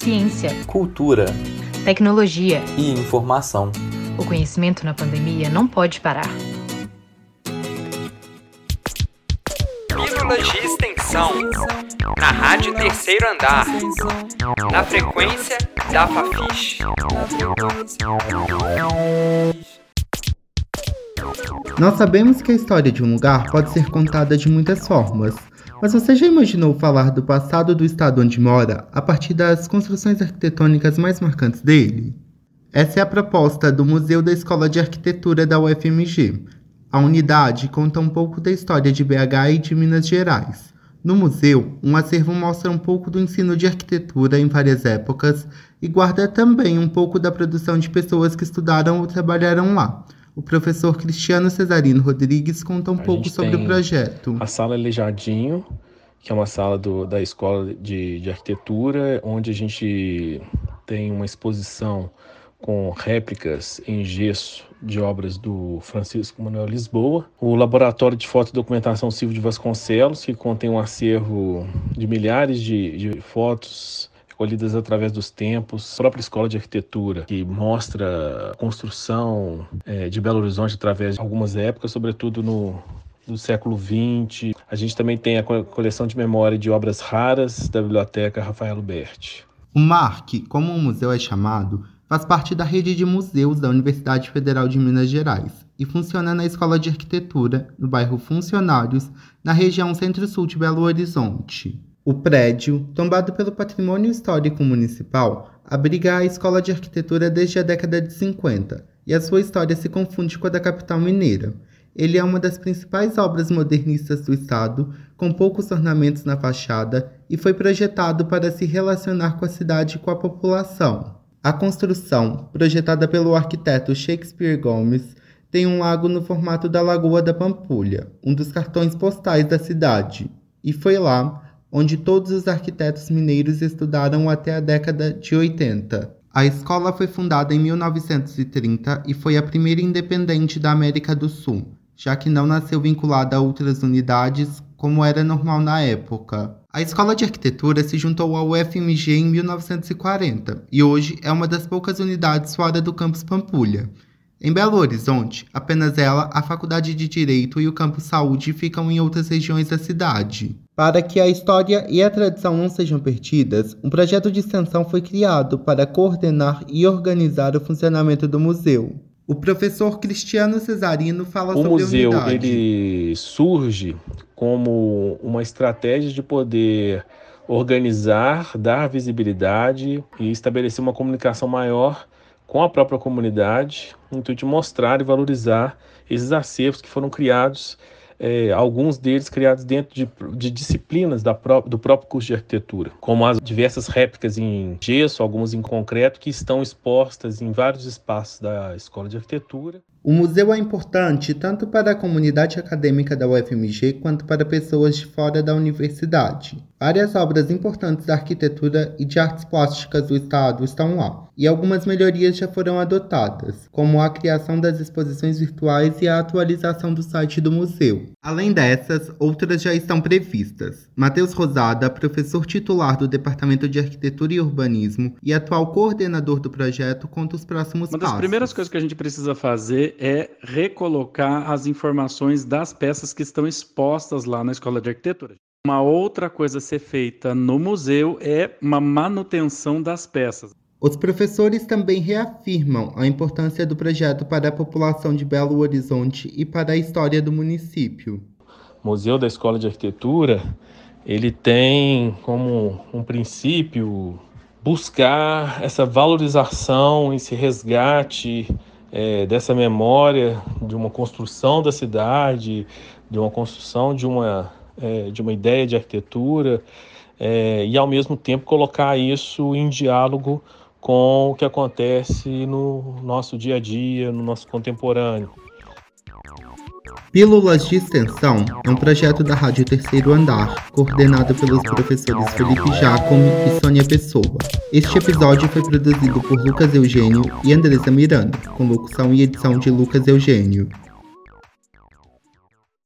ciência, cultura, tecnologia e informação. O conhecimento na pandemia não pode parar. Pílulas de extensão. Na Rádio Terceiro Andar. Na frequência da Fafiche. Nós sabemos que a história de um lugar pode ser contada de muitas formas, mas você já imaginou falar do passado do estado onde mora a partir das construções arquitetônicas mais marcantes dele? Essa é a proposta do Museu da Escola de Arquitetura da UFMG. A unidade conta um pouco da história de BH e de Minas Gerais. No museu, um acervo mostra um pouco do ensino de arquitetura em várias épocas e guarda também um pouco da produção de pessoas que estudaram ou trabalharam lá. O professor Cristiano Cesarino Rodrigues conta um A pouco sobre o projeto. A sala Aleijadinho, que é uma sala do- da Escola de, de Arquitetura, onde a gente tem uma exposição com réplicas em gesso de obras do Francisco Manuel Lisboa. O Laboratório de Foto e Documentação Silvio de Vasconcelos, que contém um acervo de milhares de, de fotos recolhidas através dos tempos. A própria Escola de Arquitetura, que mostra a construção eh, de Belo Horizonte através de algumas épocas, sobretudo no, do século XX. A gente também tem a co- coleção de memória de obras raras da Biblioteca Rafael Berti. O MARC, como o museu é chamado, faz parte da rede de museus da Universidade Federal de Minas Gerais e funciona na Escola de Arquitetura, no bairro Funcionários, na região centro-sul de Belo Horizonte. O prédio, tombado pelo patrimônio histórico municipal, abriga a Escola de Arquitetura desde a década de 50 e a sua história se confunde com a da capital mineira. Ele é uma das principais obras modernistas do estado, com poucos ornamentos na fachada, e foi projetado para se relacionar com a cidade e com a população. A construção, projetada pelo arquiteto Shakespeare Gomes, tem um lago no formato da Lagoa da Pampulha, um dos cartões postais da cidade, e foi lá onde todos os arquitetos mineiros estudaram até a década de 80. A escola foi fundada em 1930 e foi a primeira independente da América do Sul, já que não nasceu vinculada a outras unidades, como era normal na época. A Escola de Arquitetura se juntou ao UFMG em 1940 e hoje é uma das poucas unidades fora do campus Pampulha. Em Belo Horizonte, apenas ela, a Faculdade de Direito e o Campus Saúde ficam em outras regiões da cidade. Para que a história e a tradição não sejam perdidas, um projeto de extensão foi criado para coordenar e organizar o funcionamento do museu. O professor Cristiano Cesarino fala O sobre museu a unidade. ele surge como uma estratégia de poder organizar, dar visibilidade e estabelecer uma comunicação maior com a própria comunidade, no intuito de mostrar e valorizar esses acervos que foram criados, eh, alguns deles criados dentro de, de disciplinas pró- do próprio curso de arquitetura, como as diversas réplicas em gesso, algumas em concreto, que estão expostas em vários espaços da Escola de Arquitetura. O museu é importante tanto para a comunidade acadêmica da UFMG quanto para pessoas de fora da universidade. Várias obras importantes da arquitetura e de artes plásticas do estado estão lá, e algumas melhorias já foram adotadas, como a criação das exposições virtuais e a atualização do site do museu. Além dessas, outras já estão previstas. Matheus Rosada, professor titular do Departamento de Arquitetura e Urbanismo e atual coordenador do projeto, conta os próximos Uma das passos. primeiras coisas que a gente precisa fazer é recolocar as informações das peças que estão expostas lá na Escola de Arquitetura. Uma outra coisa a ser feita no museu é uma manutenção das peças. Os professores também reafirmam a importância do projeto para a população de Belo Horizonte e para a história do município. Museu da Escola de Arquitetura, ele tem como um princípio buscar essa valorização, esse resgate eh, dessa memória de uma construção da cidade, de uma construção de uma, eh, de uma ideia de arquitetura, eh, e ao mesmo tempo colocar isso em diálogo com o que acontece no nosso dia a dia, no nosso contemporâneo. Pílulas de Extensão é um projeto da Rádio Terceiro Andar, coordenado pelos professores Felipe Jacome e Sônia Pessoa. Este episódio foi produzido por Lucas Eugênio e Andresa Miranda, com locução e edição de Lucas Eugênio.